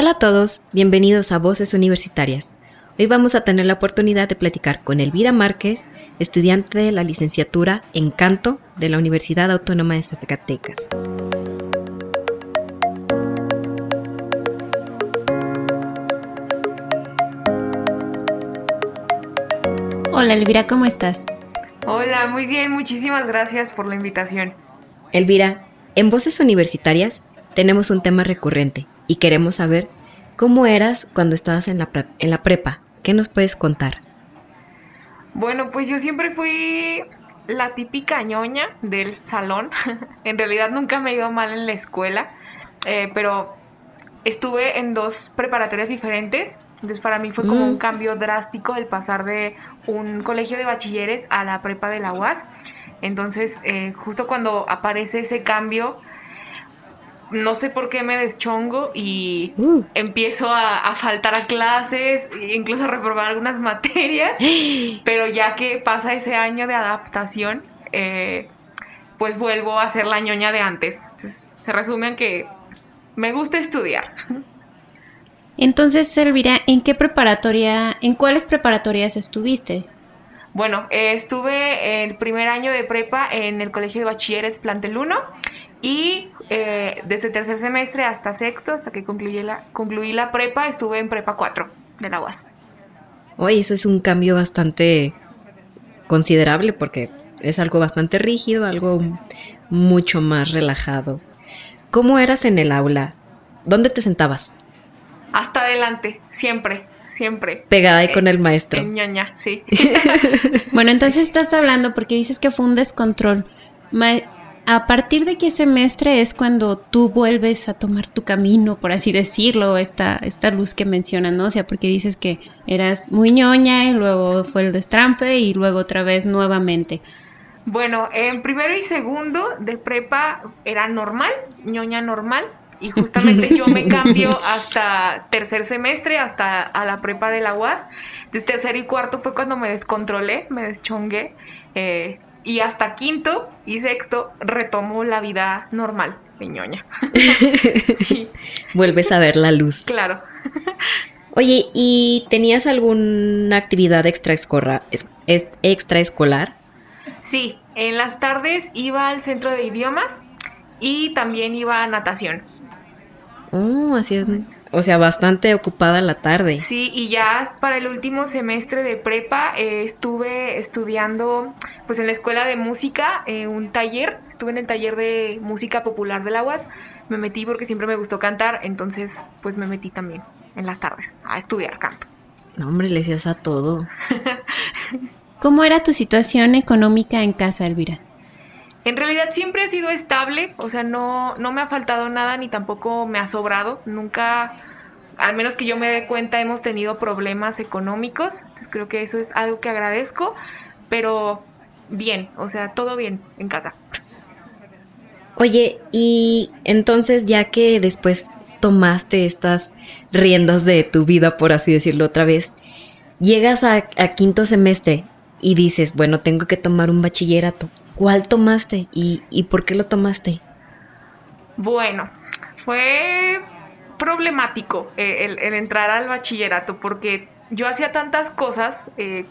Hola a todos, bienvenidos a Voces Universitarias. Hoy vamos a tener la oportunidad de platicar con Elvira Márquez, estudiante de la licenciatura en canto de la Universidad Autónoma de Zacatecas. Hola Elvira, ¿cómo estás? Hola, muy bien, muchísimas gracias por la invitación. Elvira, en Voces Universitarias tenemos un tema recurrente y queremos saber cómo eras cuando estabas en la, en la prepa. ¿Qué nos puedes contar? Bueno, pues yo siempre fui la típica ñoña del salón. en realidad nunca me he ido mal en la escuela, eh, pero estuve en dos preparatorias diferentes. Entonces para mí fue como un mm. cambio drástico el pasar de un colegio de bachilleres a la prepa de la UAS. Entonces, eh, justo cuando aparece ese cambio, no sé por qué me deschongo y uh. empiezo a, faltar a clases, incluso a reprobar algunas materias, pero ya que pasa ese año de adaptación, eh, pues vuelvo a ser la ñoña de antes. Entonces, se resume en que me gusta estudiar. Entonces, Elvira, ¿en qué preparatoria, en cuáles preparatorias estuviste? Bueno, eh, estuve el primer año de prepa en el Colegio de Bachilleres Plantel 1 y eh, desde tercer semestre hasta sexto, hasta que concluí la, concluí la prepa, estuve en prepa 4 de la UAS. Oye, eso es un cambio bastante considerable porque es algo bastante rígido, algo mucho más relajado. ¿Cómo eras en el aula? ¿Dónde te sentabas? Hasta adelante, siempre, siempre. Pegada ahí con el maestro. En ñoña, sí. bueno, entonces estás hablando porque dices que fue un descontrol. ¿A partir de qué semestre es cuando tú vuelves a tomar tu camino, por así decirlo, esta, esta luz que mencionas, ¿no? O sea, porque dices que eras muy ñoña y luego fue el destrampe y luego otra vez nuevamente. Bueno, en primero y segundo de prepa era normal, ñoña normal, y justamente yo me cambio hasta tercer semestre, hasta a la prepa de la UAS. Entonces tercer y cuarto fue cuando me descontrolé, me deschongué. Eh, y hasta quinto y sexto retomo la vida normal de ñoña. sí. Vuelves a ver la luz. Claro. Oye, ¿y tenías alguna actividad extraescolar? extraescolar? Sí, en las tardes iba al centro de idiomas y también iba a natación. Oh, así es. O sea, bastante ocupada la tarde. Sí, y ya para el último semestre de prepa eh, estuve estudiando pues en la escuela de música, eh, un taller, estuve en el taller de música popular del Aguas, me metí porque siempre me gustó cantar, entonces pues me metí también en las tardes a estudiar canto. No, hombre, le decías a todo. ¿Cómo era tu situación económica en casa, Elvira? En realidad siempre ha sido estable, o sea, no, no me ha faltado nada ni tampoco me ha sobrado. Nunca, al menos que yo me dé cuenta, hemos tenido problemas económicos. Entonces creo que eso es algo que agradezco, pero bien, o sea, todo bien en casa. Oye, y entonces ya que después tomaste estas riendas de tu vida, por así decirlo otra vez, llegas a, a quinto semestre y dices, bueno, tengo que tomar un bachillerato. ¿Cuál tomaste y, por qué lo tomaste? Bueno, fue problemático eh, el, entrar al bachillerato porque yo hacía tantas cosas. Eh,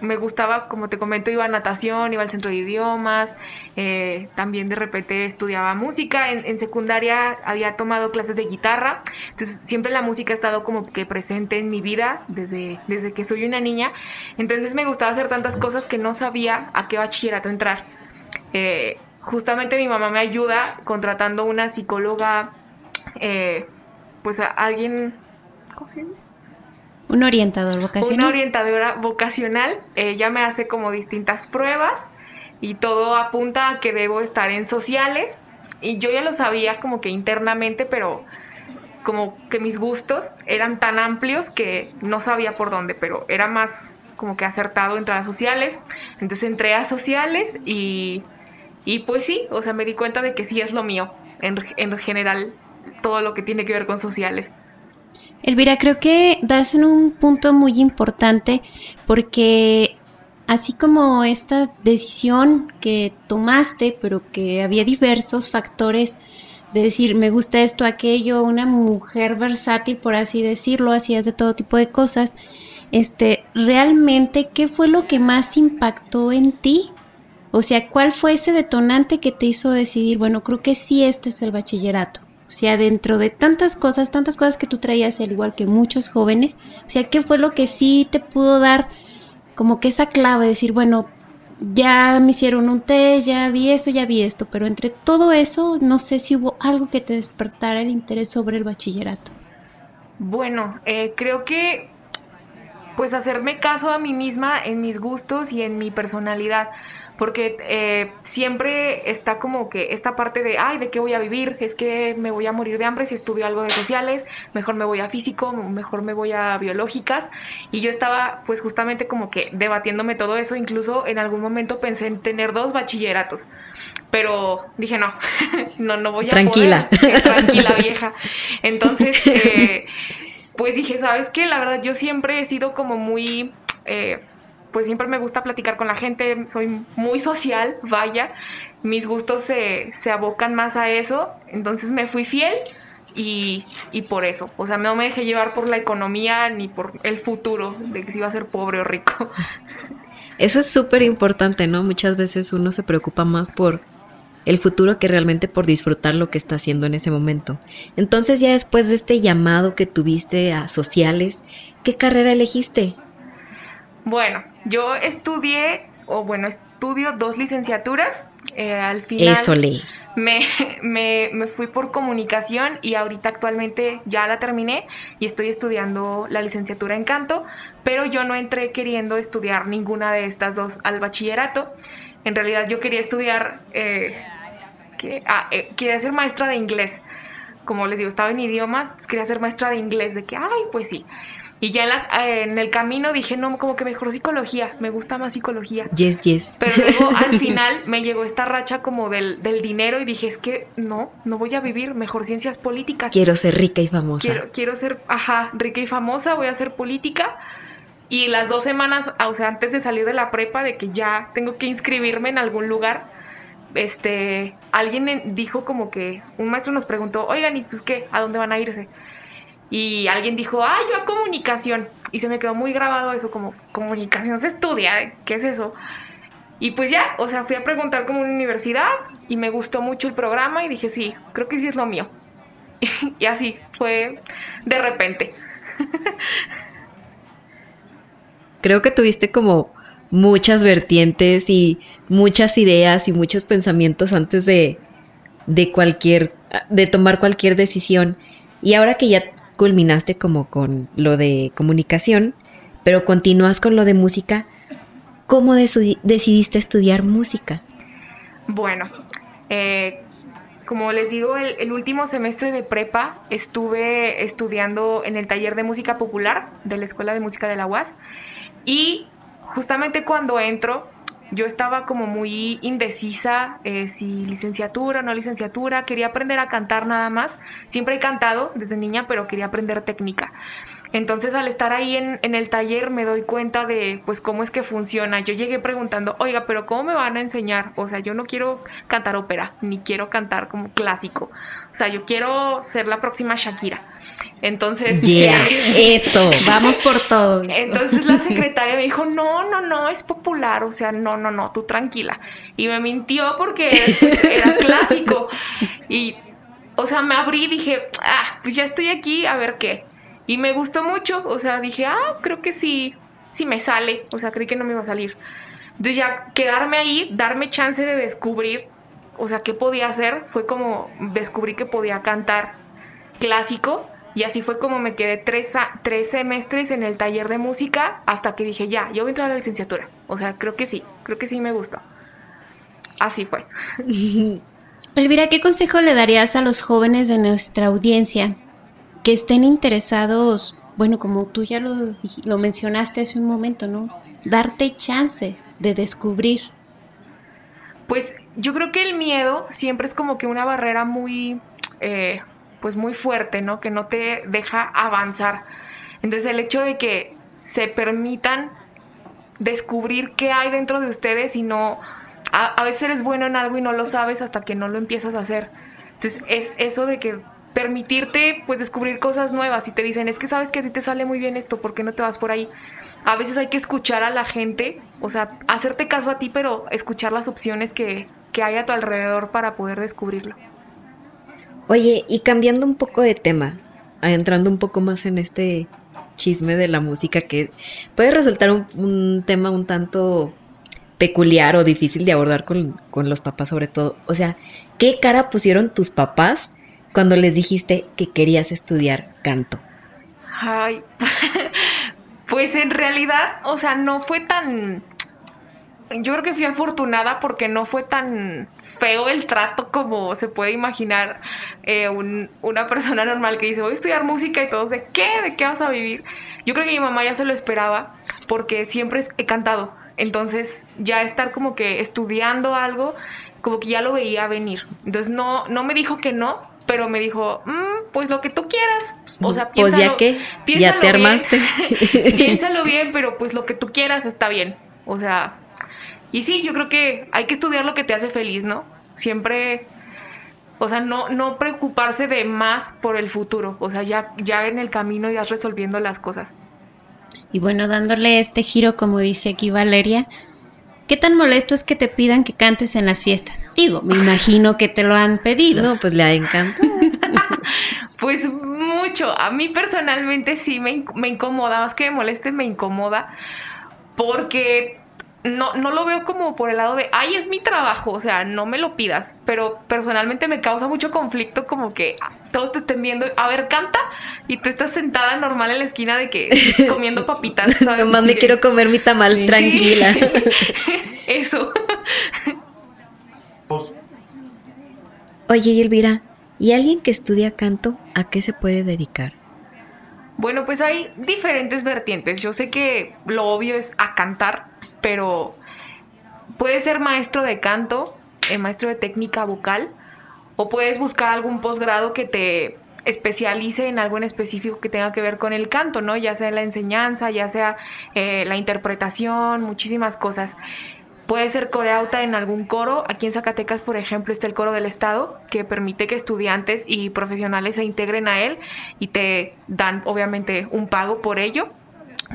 me gustaba, como te comento, iba a natación, iba al centro de idiomas, eh, también de repente estudiaba música. En, en, secundaria había tomado clases de guitarra, entonces siempre la música ha estado como que presente en mi vida desde, desde que soy una niña. Entonces me gustaba hacer tantas cosas que no sabía a qué bachillerato entrar. Eh, justamente mi mamá me ayuda contratando una psicóloga, eh, pues a alguien, ¿cómo se Un orientador vocacional. Una orientadora vocacional. Ella me hace como distintas pruebas y todo apunta a que debo estar en sociales. Y yo ya lo sabía como que internamente, pero como que mis gustos eran tan amplios que no sabía por dónde, pero era más como que acertado entrar a sociales. Entonces entré a sociales y y pues sí, o sea, me di cuenta de que sí es lo mío, en, en general, todo lo que tiene que ver con sociales. Elvira, creo que das en un punto muy importante porque así como esta decisión que tomaste, pero que había diversos factores de decir, me gusta esto, aquello, una mujer versátil, por así decirlo, hacías de todo tipo de cosas. Este, realmente, ¿qué fue lo que más impactó en ti? O sea, ¿cuál fue ese detonante que te hizo decidir, bueno, creo que sí, este es el bachillerato? O sea, dentro de tantas cosas, tantas cosas que tú traías, al igual que muchos jóvenes, o sea, ¿qué fue lo que sí te pudo dar como que esa clave, decir, bueno, ya me hicieron un test, ya vi esto, ya vi esto, pero entre todo eso, no sé si hubo algo que te despertara el interés sobre el bachillerato. Bueno, eh, creo que pues hacerme caso a mí misma en mis gustos y en mi personalidad porque eh, siempre está como que esta parte de, ay, ¿de qué voy a vivir? Es que me voy a morir de hambre si estudio algo de sociales, mejor me voy a físico, mejor me voy a biológicas. Y yo estaba pues justamente como que debatiéndome todo eso, incluso en algún momento pensé en tener dos bachilleratos, pero dije, no, no, no voy a tranquila. poder. tranquila, vieja. Entonces, eh, pues dije, ¿sabes qué? La verdad, yo siempre he sido como muy... Eh, pues siempre me gusta platicar con la gente, soy muy social, vaya, mis gustos se, abocan más a eso, entonces me fui fiel y, por eso, o sea, no me dejé llevar por la economía ni por el futuro de que si iba a ser pobre o rico. Eso es súper importante, ¿no? Muchas veces uno se preocupa más por el futuro que realmente por disfrutar lo que está haciendo en ese momento. Entonces ya después de este llamado que tuviste a sociales, ¿qué carrera elegiste? Bueno, yo estudié, o bueno, estudio dos licenciaturas. Eh, al final Eso Me, me, me, fui por comunicación y ahorita actualmente ya la terminé y estoy estudiando la licenciatura en canto, pero yo no entré queriendo estudiar ninguna de estas dos al bachillerato. En realidad yo quería estudiar, eh, que, ah, eh, quería ser maestra de inglés. Como les digo, estaba en idiomas, quería ser maestra de inglés, de que, ay, pues sí. Y ya en, el camino dije, no, como que mejor psicología, me gusta más psicología. Yes, yes. Pero luego al final me llegó esta racha como del, dinero y dije, es que no, no voy a vivir, mejor ciencias políticas. Quiero ser rica y famosa. Quiero, quiero ser, ajá, rica y famosa, voy a hacer política. Y las dos semanas, o sea, antes de salir de la prepa, de que ya tengo que inscribirme en algún lugar, este, alguien dijo como que, un maestro nos preguntó, oigan, ¿y pues qué? ¿A dónde van a irse? Y alguien dijo, ah, yo a comunicación. Y se me quedó muy grabado eso, como comunicación se estudia, ¿qué es eso? Y pues ya, o sea, fui a preguntar como una universidad y me gustó mucho el programa y dije, sí, creo que sí es lo mío. y así, fue de repente. creo que tuviste como muchas vertientes y muchas ideas y muchos pensamientos antes de, de cualquier, de tomar cualquier decisión. Y ahora que ya culminaste como con lo de comunicación, pero continúas con lo de música. ¿Cómo decidiste estudiar música? Bueno, eh, como les digo, el, último semestre de prepa estuve estudiando en el taller de música popular de la Escuela de Música de la UAS y justamente cuando entro yo estaba como muy indecisa eh, si licenciatura o no licenciatura, quería aprender a cantar nada más. Siempre he cantado desde niña, pero quería aprender técnica. Entonces al estar ahí en, en, el taller me doy cuenta de pues cómo es que funciona. Yo llegué preguntando, oiga, pero ¿cómo me van a enseñar? O sea, yo no quiero cantar ópera, ni quiero cantar como clásico. O sea, yo quiero ser la próxima Shakira. Entonces, eso, vamos por todo. Entonces la secretaria me dijo, no, no, no, es popular, o sea, no, no, no, tú tranquila. Y me mintió porque era, clásico. Y, o sea, me abrí y dije, ah, pues ya estoy aquí, a ver qué. Y me gustó mucho, o sea, dije, ah, creo que sí, sí me sale, o sea, creí que no me iba a salir. Entonces ya quedarme ahí, darme chance de descubrir, o sea, qué podía hacer, fue como descubrí que podía cantar clásico y así fue como me quedé tres, tres semestres en el taller de música hasta que dije, ya, yo voy a entrar a la licenciatura. O sea, creo que sí, creo que sí me gusta. Así fue. Elvira, ¿qué consejo le darías a los jóvenes de nuestra audiencia que estén interesados, bueno, como tú ya lo, lo mencionaste hace un momento, ¿no? Darte chance de descubrir. Pues yo creo que el miedo siempre es como que una barrera muy... Eh, pues muy fuerte, ¿no? Que no te deja avanzar. Entonces el hecho de que se permitan descubrir qué hay dentro de ustedes y no... A, veces eres bueno en algo y no lo sabes hasta que no lo empiezas a hacer. Entonces es eso de que permitirte pues descubrir cosas nuevas y te dicen, es que sabes que así te sale muy bien esto, ¿por qué no te vas por ahí? A veces hay que escuchar a la gente, o sea, hacerte caso a ti, pero escuchar las opciones que, que hay a tu alrededor para poder descubrirlo. Oye, y cambiando un poco de tema, entrando un poco más en este chisme de la música que puede resultar un, tema un tanto peculiar o difícil de abordar con, con, los papás sobre todo. O sea, ¿qué cara pusieron tus papás cuando les dijiste que querías estudiar canto? Ay, pues en realidad, o sea, no fue tan... Yo creo que fui afortunada porque no fue tan feo el trato como se puede imaginar eh, una persona normal que dice voy a estudiar música y todos de qué, de qué vas a vivir. Yo creo que mi mamá ya se lo esperaba porque siempre he cantado. Entonces ya estar como que estudiando algo, como que ya lo veía venir. Entonces no, no me dijo que no, pero me dijo, mm, pues lo que tú quieras. O sea, piénsalo, pues ya que ya te armaste. piénsalo bien, pero pues lo que tú quieras está bien. O sea, y sí, yo creo que hay que estudiar lo que te hace feliz, ¿no? Siempre, o sea, no, no preocuparse de más por el futuro. O sea, ya, ya en el camino ya resolviendo las cosas. Y bueno, dándole este giro, como dice aquí Valeria, ¿Qué tan molesto es que te pidan que cantes en las fiestas? Digo, me imagino que te lo han pedido. No, pues le encanta. pues mucho. A mí personalmente sí me, me incomoda, más que me moleste, me incomoda. Porque no, no lo veo como por el lado de, ay, es mi trabajo, o sea, no me lo pidas, pero personalmente me causa mucho conflicto como que todos te estén viendo, a ver, canta, y tú estás sentada normal en la esquina de que comiendo papitas, ¿sabes? Nomás me quiero comer mi tamal tranquila. Eso. Oye, Elvira, ¿y alguien que estudia canto, a qué se puede dedicar? Bueno, pues hay diferentes vertientes. Yo sé que lo obvio es a cantar, pero puedes ser maestro de canto, eh, maestro de técnica vocal, o puedes buscar algún posgrado que te especialice en algo en específico que tenga que ver con el canto, ¿no? Ya sea la enseñanza, ya sea eh, la interpretación, muchísimas cosas. Puede ser coreauta en algún coro. Aquí en Zacatecas, por ejemplo, está el coro del Estado, que permite que estudiantes y profesionales se integren a él y te dan, obviamente, un pago por ello.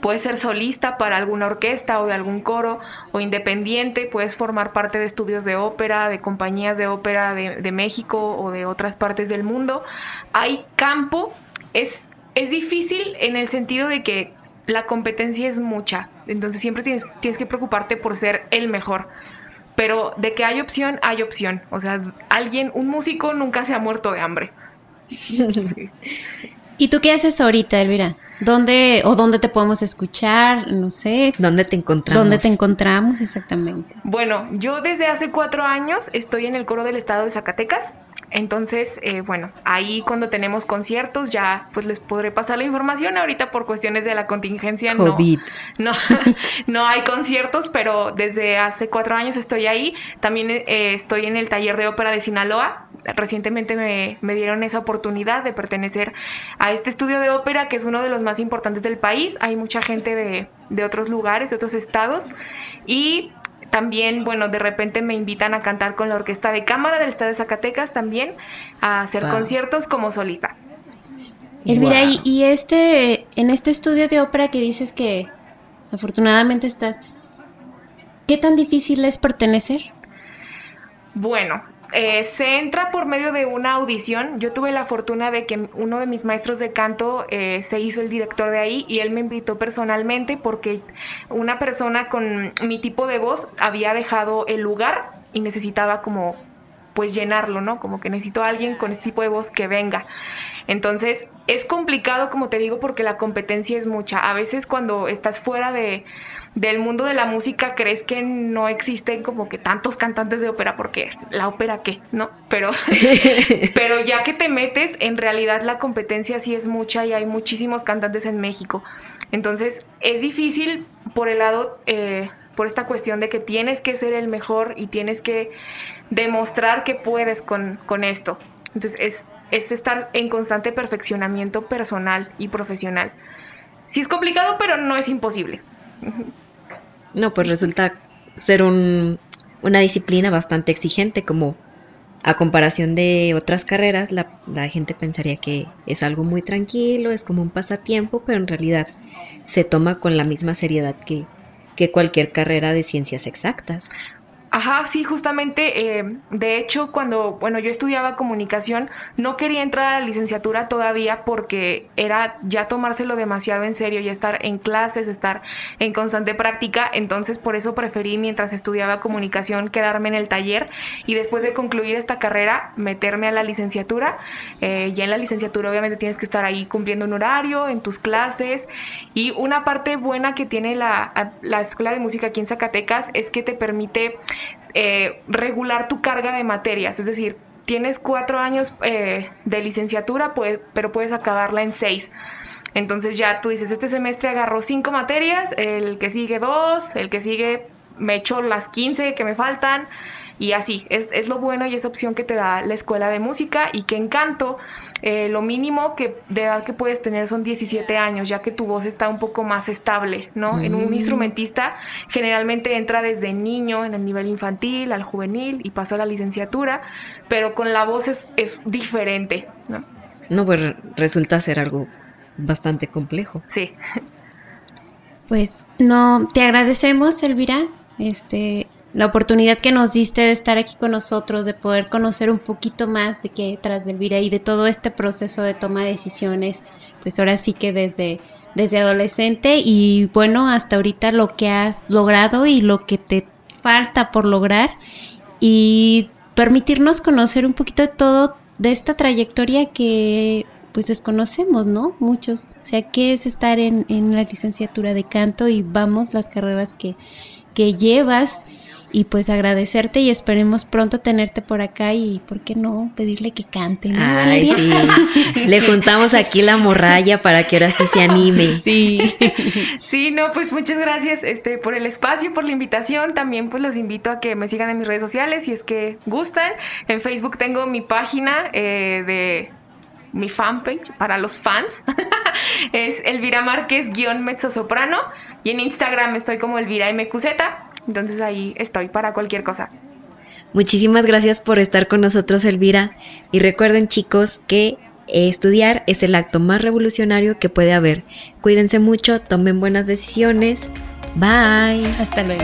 Puedes ser solista para alguna orquesta o de algún coro o independiente, puedes formar parte de estudios de ópera, de compañías de ópera de, México o de otras partes del mundo. Hay campo, es, es difícil en el sentido de que la competencia es mucha, entonces siempre tienes, tienes que preocuparte por ser el mejor. Pero de que hay opción, hay opción. O sea, alguien, un músico nunca se ha muerto de hambre. ¿Y tú qué haces ahorita, Elvira? ¿Dónde o dónde te podemos escuchar? No sé. ¿Dónde te encontramos? ¿Dónde te encontramos exactamente? Bueno, yo desde hace cuatro años estoy en el coro del estado de Zacatecas. Entonces, eh, bueno, ahí cuando tenemos conciertos ya pues les podré pasar la información. Ahorita por cuestiones de la contingencia no, no, no hay conciertos, pero desde hace cuatro años estoy ahí. También eh, estoy en el taller de ópera de Sinaloa. Recientemente me, me dieron esa oportunidad de pertenecer a este estudio de ópera que es uno de los más importantes del país. Hay mucha gente de, de otros lugares, de otros estados. Y también, bueno, de repente me invitan a cantar con la Orquesta de Cámara del Estado de Zacatecas también, a hacer conciertos como solista. Elvira, y, y, este, en este estudio de ópera que dices que afortunadamente estás, ¿qué tan difícil es pertenecer? Bueno, eh, se entra por medio de una audición. Yo tuve la fortuna de que uno de mis maestros de canto eh, se hizo el director de ahí y él me invitó personalmente porque una persona con mi tipo de voz había dejado el lugar y necesitaba como pues llenarlo, ¿no? Como que necesito a alguien con este tipo de voz que venga. Entonces, es complicado, como te digo, porque la competencia es mucha. A veces cuando estás fuera de, del mundo de la música crees que no existen como que tantos cantantes de ópera, porque la ópera qué, ¿no? Pero, pero ya que te metes, en realidad la competencia sí es mucha y hay muchísimos cantantes en México. Entonces es difícil por el lado, eh, por esta cuestión de que tienes que ser el mejor y tienes que demostrar que puedes con, con esto. Entonces es, es estar en constante perfeccionamiento personal y profesional. Sí es complicado, pero no es imposible. No, pues resulta ser un, una disciplina bastante exigente, como a comparación de otras carreras, la, la, gente pensaría que es algo muy tranquilo, es como un pasatiempo, pero en realidad se toma con la misma seriedad que, que cualquier carrera de ciencias exactas. Ajá, sí, justamente, eh, de hecho, cuando, bueno, yo estudiaba comunicación, no quería entrar a la licenciatura todavía porque era ya tomárselo demasiado en serio, ya estar en clases, estar en constante práctica, entonces por eso preferí mientras estudiaba comunicación quedarme en el taller y después de concluir esta carrera meterme a la licenciatura. Eh, ya en la licenciatura obviamente tienes que estar ahí cumpliendo un horario, en tus clases y una parte buena que tiene la, la Escuela de Música aquí en Zacatecas es que te permite eh, regular tu carga de materias, es decir, tienes cuatro años eh, de licenciatura, pero puedes acabarla en seis. Entonces ya tú dices, este semestre agarro cinco materias, el que sigue dos, el que sigue me echo las 15 que me faltan y así, es, es, lo bueno y esa opción que te da la escuela de música y que encanto, eh, lo mínimo que de edad que puedes tener son 17 años, ya que tu voz está un poco más estable, ¿no? En un mm. instrumentista generalmente entra desde niño en el nivel infantil al juvenil y pasa a la licenciatura, pero con la voz es, es diferente, ¿no? No, pues resulta ser algo bastante complejo. Sí. Pues no, te agradecemos, Elvira, este, la oportunidad que nos diste de estar aquí con nosotros, de poder conocer un poquito más de qué detrás de Elvira y de todo este proceso de toma de decisiones, pues ahora sí que desde, desde adolescente y bueno, hasta ahorita lo que has logrado y lo que te falta por lograr y permitirnos conocer un poquito de todo de esta trayectoria que pues desconocemos, ¿no? Muchos. O sea, ¿qué es estar en, en la licenciatura de canto? Y vamos las carreras que, que llevas y pues agradecerte y esperemos pronto tenerte por acá y, ¿por qué no? Pedirle que cante, ¿no, Ay, sí. Le juntamos aquí la morralla para que ahora sí se anime. Sí. Sí, no, pues muchas gracias este, por el espacio, por la invitación. También pues los invito a que me sigan en mis redes sociales si es que gustan. En Facebook tengo mi página eh, de mi fanpage para los fans. es Elvira Márquez guion mezzosoprano. Y en Instagram estoy como Elvira MQZ. Entonces ahí estoy para cualquier cosa. Muchísimas gracias por estar con nosotros, Elvira. Y recuerden, chicos, que estudiar es el acto más revolucionario que puede haber. Cuídense mucho, tomen buenas decisiones. Bye. Hasta luego.